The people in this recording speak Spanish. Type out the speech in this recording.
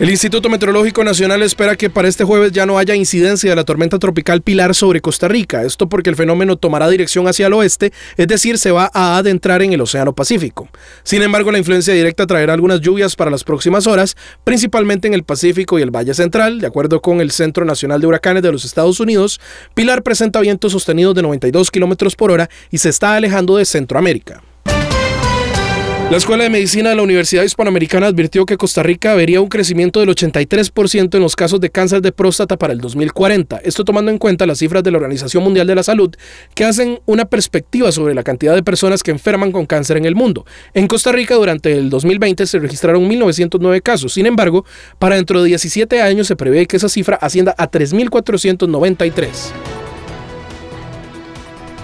El Instituto Meteorológico Nacional espera que para este jueves ya no haya incidencia de la tormenta tropical Pilar sobre Costa Rica. Esto porque el fenómeno tomará dirección hacia el oeste, es decir, se va a adentrar en el Océano Pacífico. Sin embargo, la influencia directa traerá algunas lluvias para las próximas horas, principalmente en el Pacífico y el Valle Central. De acuerdo con el Centro Nacional de Huracanes de los Estados Unidos, Pilar presenta vientos sostenidos de 92 kilómetros por hora y se está alejando de Centroamérica. La Escuela de Medicina de la Universidad Hispanoamericana advirtió que Costa Rica vería un crecimiento del 83% en los casos de cáncer de próstata para el 2040. Esto tomando en cuenta las cifras de la Organización Mundial de la Salud, que hacen una perspectiva sobre la cantidad de personas que enferman con cáncer en el mundo. En Costa Rica, durante el 2020 se registraron 1.909 casos. Sin embargo, para dentro de 17 años se prevé que esa cifra ascienda a 3.493.